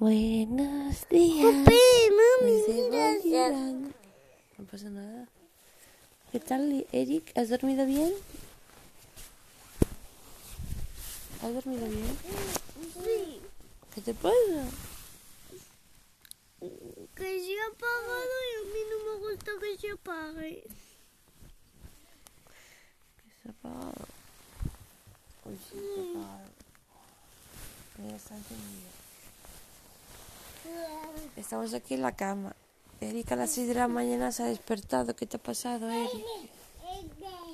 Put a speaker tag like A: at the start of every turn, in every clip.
A: Buenos días.
B: Papi, mami, mira, ya-.
A: No pasa nada. ¿Qué tal, Eric? ¿Has dormido bien? ¿Has dormido bien?
B: Sí,
A: ¿Qué te pasa?
B: que se ha apagado y a mí no me gusta que se apague.
A: ¿Qué se ha apagado? Uy, sí, se ha apagado. Ya está encendido. Estamos aquí en la cama. Eric a las 6 de la mañana se ha despertado. ¿Qué te ha pasado, Eric?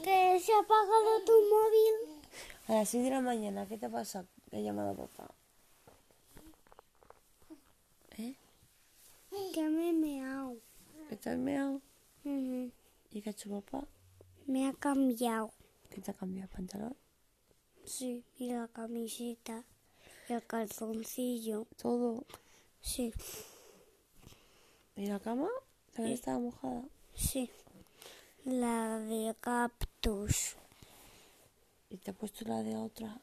B: Que se ha apagado tu móvil.
A: A las 6 de la mañana, ¿qué te ha pasado? Le he llamado a papá. ¿Eh?
B: Que me he meado.
A: ¿Qué te has meado?
B: Ujú.
A: ¿Y qué ha hecho papá?
B: Me ha cambiado.
A: ¿Qué te ha cambiado el pantalón?
B: Sí, y la camiseta. Y el calzoncillo.
A: Todo.
B: Sí,
A: ¿Y la cama? También estaba mojada.
B: sí. La de cactus.
A: ¿Y te ha puesto la de otra?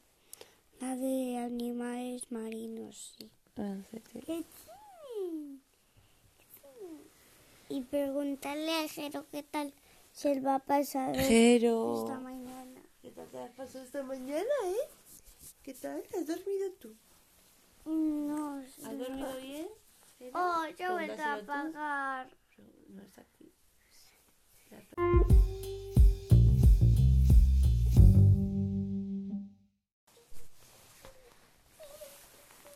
B: La de animales marinos, sí.
A: Ah, sí, sí.
B: Y preguntarle a Jero qué tal se va a pasar
A: Jero.
B: esta mañana.
A: ¿Qué tal te has pasado esta mañana, eh? ¿Qué tal? ¿Has dormido tú?
B: No
A: ¿Has dormido bien?
B: Oh, ya voy a apagar.
A: No está aquí.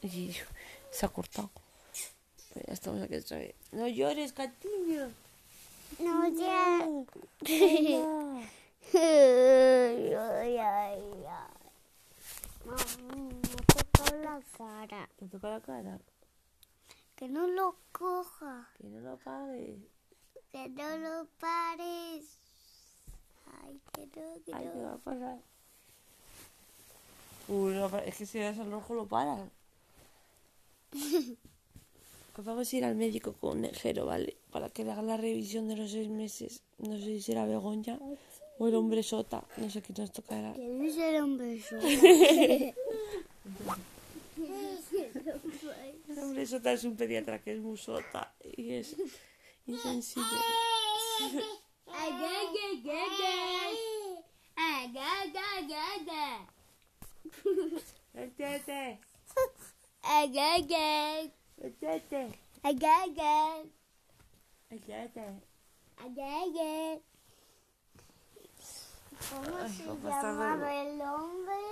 A: Y se ha cortado. Pues ya estamos aquí otra vez. No llores, Catiño.
B: No, ya.
A: Venga.
B: ay, ay, ay. Mami, me toca la cara.
A: Te toca la cara.
B: Que no lo coja.
A: Que no lo apagues.
B: Que no lo pares. Ay, que no, que
A: Ay,
B: no.
A: ¿qué va a pasar? Uy, no, es que si das al rojo lo paras. Pues vamos a ir al médico con el Jero, ¿vale? Para que le haga la revisión de los seis meses. No sé si será Begoña o el hombre sota. No sé qué nos tocará.
B: ¿Quién es el hombre solo?
A: El hombre sota es un pediatra que es muy sota y es insensible. El tete, el tete, el tete.
B: ¿Cómo se llamaba el hombre?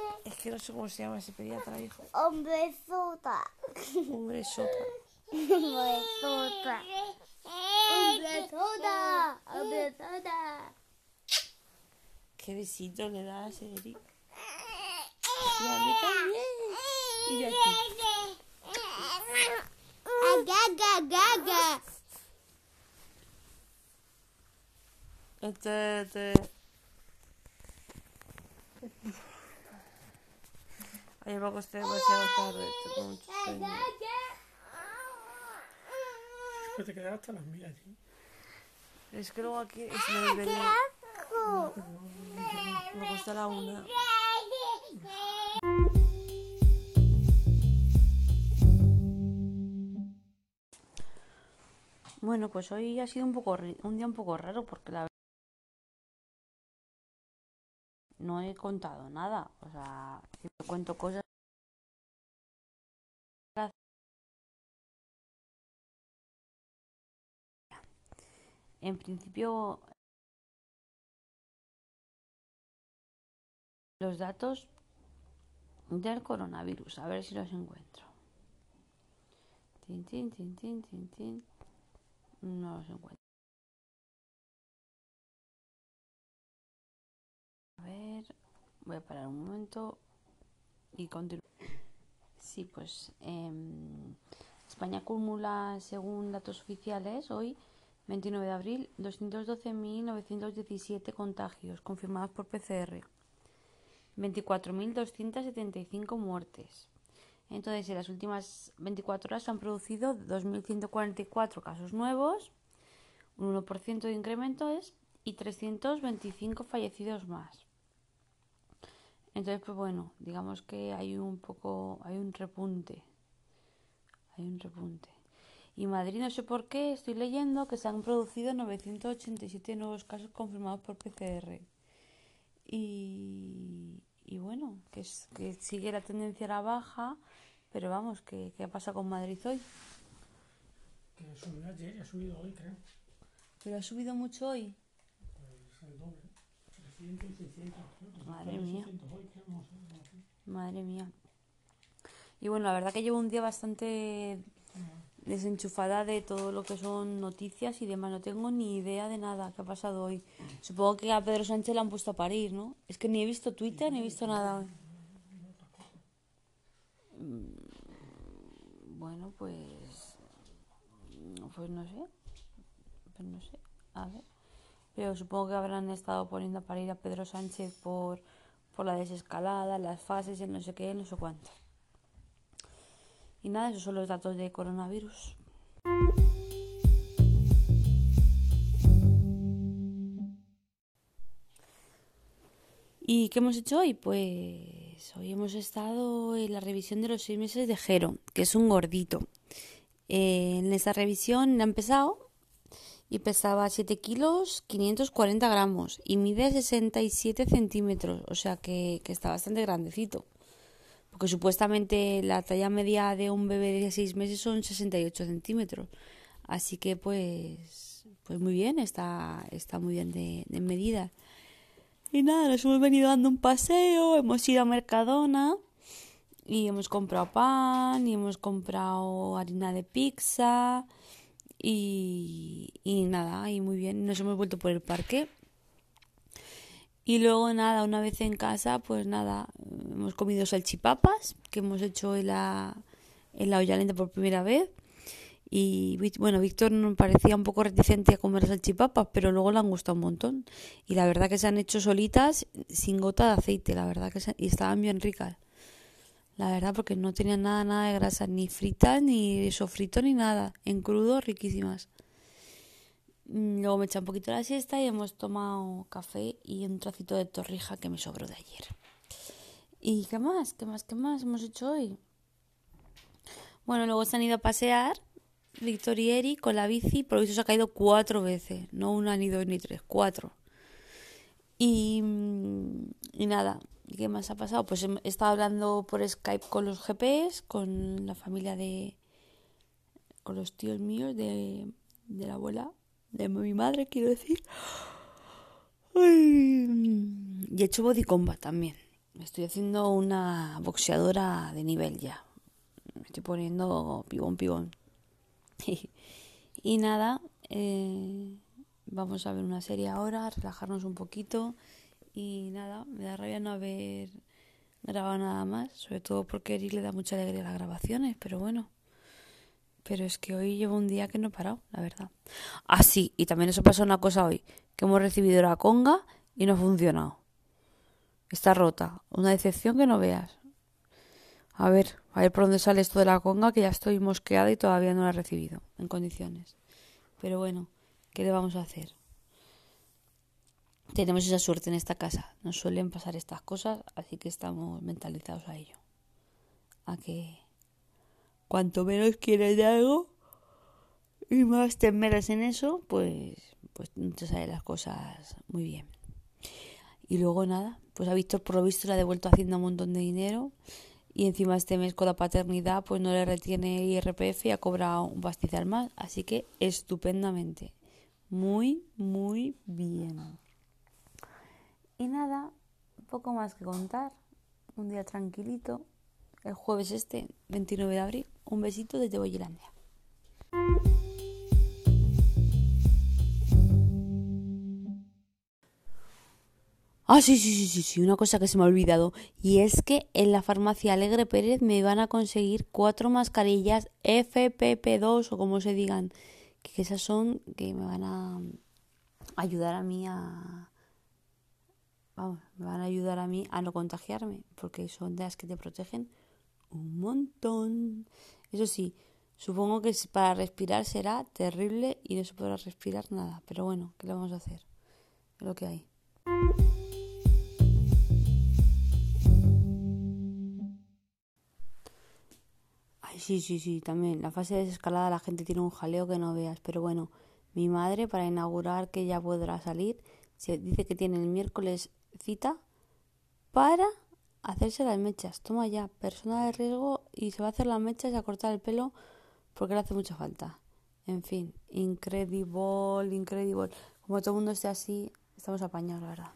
A: Que no sé cómo se llama ese pediatra, hijo.
B: Hombre sota.
A: Hombre sota.
B: Hombre sota. Hombre sota. Hombre sota.
A: Qué besito le das, Eric. Y a mí también. Y a ti.
B: Agaga, gaga.
A: El tete. Ayer me acosté demasiado tarde. Tengo mucho sueño.
C: Que te quedas hasta las mil allí.
A: Es que luego aquí es desvelé.
B: Asco.
A: Me acosté a la una. Bueno, pues hoy ha sido un poco ri- un día un poco raro porque la no he contado nada, o sea, si te cuento cosas en principio los datos del coronavirus, a ver si los encuentro. Tin, tin, tin, tin, tin, tin. No los encuentro. Voy a parar un momento y continuar. Sí, pues em, España acumula, según datos oficiales, hoy, 29 de abril, 212.917 contagios confirmados por PCR. 24.275 muertes. Entonces, en las últimas 24 horas se han producido 2.144 casos nuevos, un 1% de incrementos y 325 fallecidos más. Entonces, pues bueno, digamos que hay un poco, hay un repunte.
D: hay un repunte. Y Madrid, no sé por qué, estoy leyendo que se han producido 987 nuevos casos confirmados por PCR. Y, y bueno, que, es, que sigue la tendencia a la baja, pero vamos, ¿qué, qué ha pasado con Madrid hoy?
C: Que subió ayer ha subido hoy, creo.
D: ¿Pero ha subido mucho hoy?
C: Pues el doble. 300 y 600. creo que
D: Madre mía.
C: 600 hoy, creo, no sé, no sé.
D: Madre mía. Y bueno, la verdad que llevo un día bastante desenchufada de todo lo que son noticias y demás. No tengo ni idea de nada que ha pasado hoy. Supongo que a Pedro Sánchez le han puesto a parir, ¿no? Es que ni he visto Twitter ni he visto nada hoy. Mm, Bueno, pues. Pues no sé. Pues no sé. A ver. Pero supongo que habrán estado poniendo a parir a Pedro Sánchez por, por la desescalada, las fases, el no sé qué, no sé cuánto. Y nada, esos son los datos de coronavirus. ¿Y qué hemos hecho hoy? Pues hoy hemos estado en la revisión de los seis meses de Jero, que es un gordito. Eh, en esa revisión ha empezado y pesaba 7 kilos 540 gramos y mide 67 centímetros, o sea que, que está bastante grandecito. Porque supuestamente la talla media de un bebé de 6 meses son 68 centímetros. Así que pues, pues muy bien, está, está muy bien de, de medida. Y nada, nos hemos venido dando un paseo, hemos ido a Mercadona y hemos comprado pan y hemos comprado harina de pizza y, y nada, y muy bien, nos hemos vuelto por el parque. Y luego nada, una vez en casa, pues nada, hemos comido salchipapas, que hemos hecho en la, en la olla lenta por primera vez. Y bueno, Víctor nos parecía un poco reticente a comer salchipapas, pero luego le han gustado un montón. Y la verdad que se han hecho solitas, sin gota de aceite, la verdad que se- y estaban bien ricas. La verdad, porque no tenían nada, nada de grasa, ni fritas, ni sofrito, ni nada. En crudo, riquísimas. Mm, Luego me eché un poquito la siesta y hemos tomado café y un trocito de torrija que me sobró de ayer. ¿Y qué más? ¿Qué más? ¿Qué más hemos hecho hoy? Bueno, luego se han ido a pasear Víctor y Eri con la bici. Por visto se ha caído cuatro veces. No una, ni dos, ni tres. Cuatro. Y, mm, y nada, ¿y ¿qué más ha pasado? Pues he he estado hablando por Skype con los GPS, con la familia de... con los tíos míos de, de la abuela, de mi madre, quiero decir. Ay, y he hecho body combat también. Estoy haciendo una boxeadora de nivel ya. Me estoy poniendo pibón, pibón. Y nada, eh, vamos a ver una serie ahora, relajarnos un poquito. Y nada, me da rabia no haber grabado nada más, sobre todo porque a Eric le da mucha alegría las grabaciones, pero bueno. Pero es que hoy llevo un día que no he parado, la verdad. Ah, sí, y también eso pasó una cosa hoy, que hemos recibido la conga y no ha funcionado. Está rota, una decepción que no veas. A ver, a ver por dónde sale esto de la conga, que ya estoy mosqueada y todavía no la he recibido en condiciones. Pero bueno, ¿qué le vamos a hacer? Tenemos esa suerte en esta casa. Nos suelen pasar estas cosas, así que estamos mentalizados a ello. A que cuanto menos quieres de algo y más te esmeras en eso, pues, pues te salen las cosas muy bien. Y luego nada, pues a Víctor por lo visto le ha devuelto haciendo un montón de dinero y encima este mes con la paternidad pues no le retiene IRPF y ha cobrado un pastizal más, así que estupendamente. Muy, muy bien. Nada, poco más que contar. Un día tranquilito. El jueves este, 29 de abril. Un besito desde Boyilandia. Ah, sí, sí, sí, sí, sí, una cosa que se me ha olvidado. Y es que en la farmacia Alegre Pérez me van a conseguir cuatro mascarillas FPP2 o como se digan. Que esas son que me van a ayudar a mí a... Vamos, me van a ayudar a mí a no contagiarme. Porque son de las que te protegen un montón. Eso sí, supongo que para respirar será terrible y no se podrá respirar nada. Pero bueno, ¿qué le vamos a hacer? Lo que hay. Ay, Sí, sí, sí, también. La fase de desescalada la gente tiene un jaleo que no veas. Pero bueno, mi madre, para inaugurar que ya podrá salir, se dice que tiene el miércoles cita para hacerse las mechas. Toma ya, persona de riesgo y se va a hacer las mechas y a cortar el pelo porque le hace mucha falta. En fin, incredible, incredible. Como todo el mundo esté así, estamos apañados, la verdad.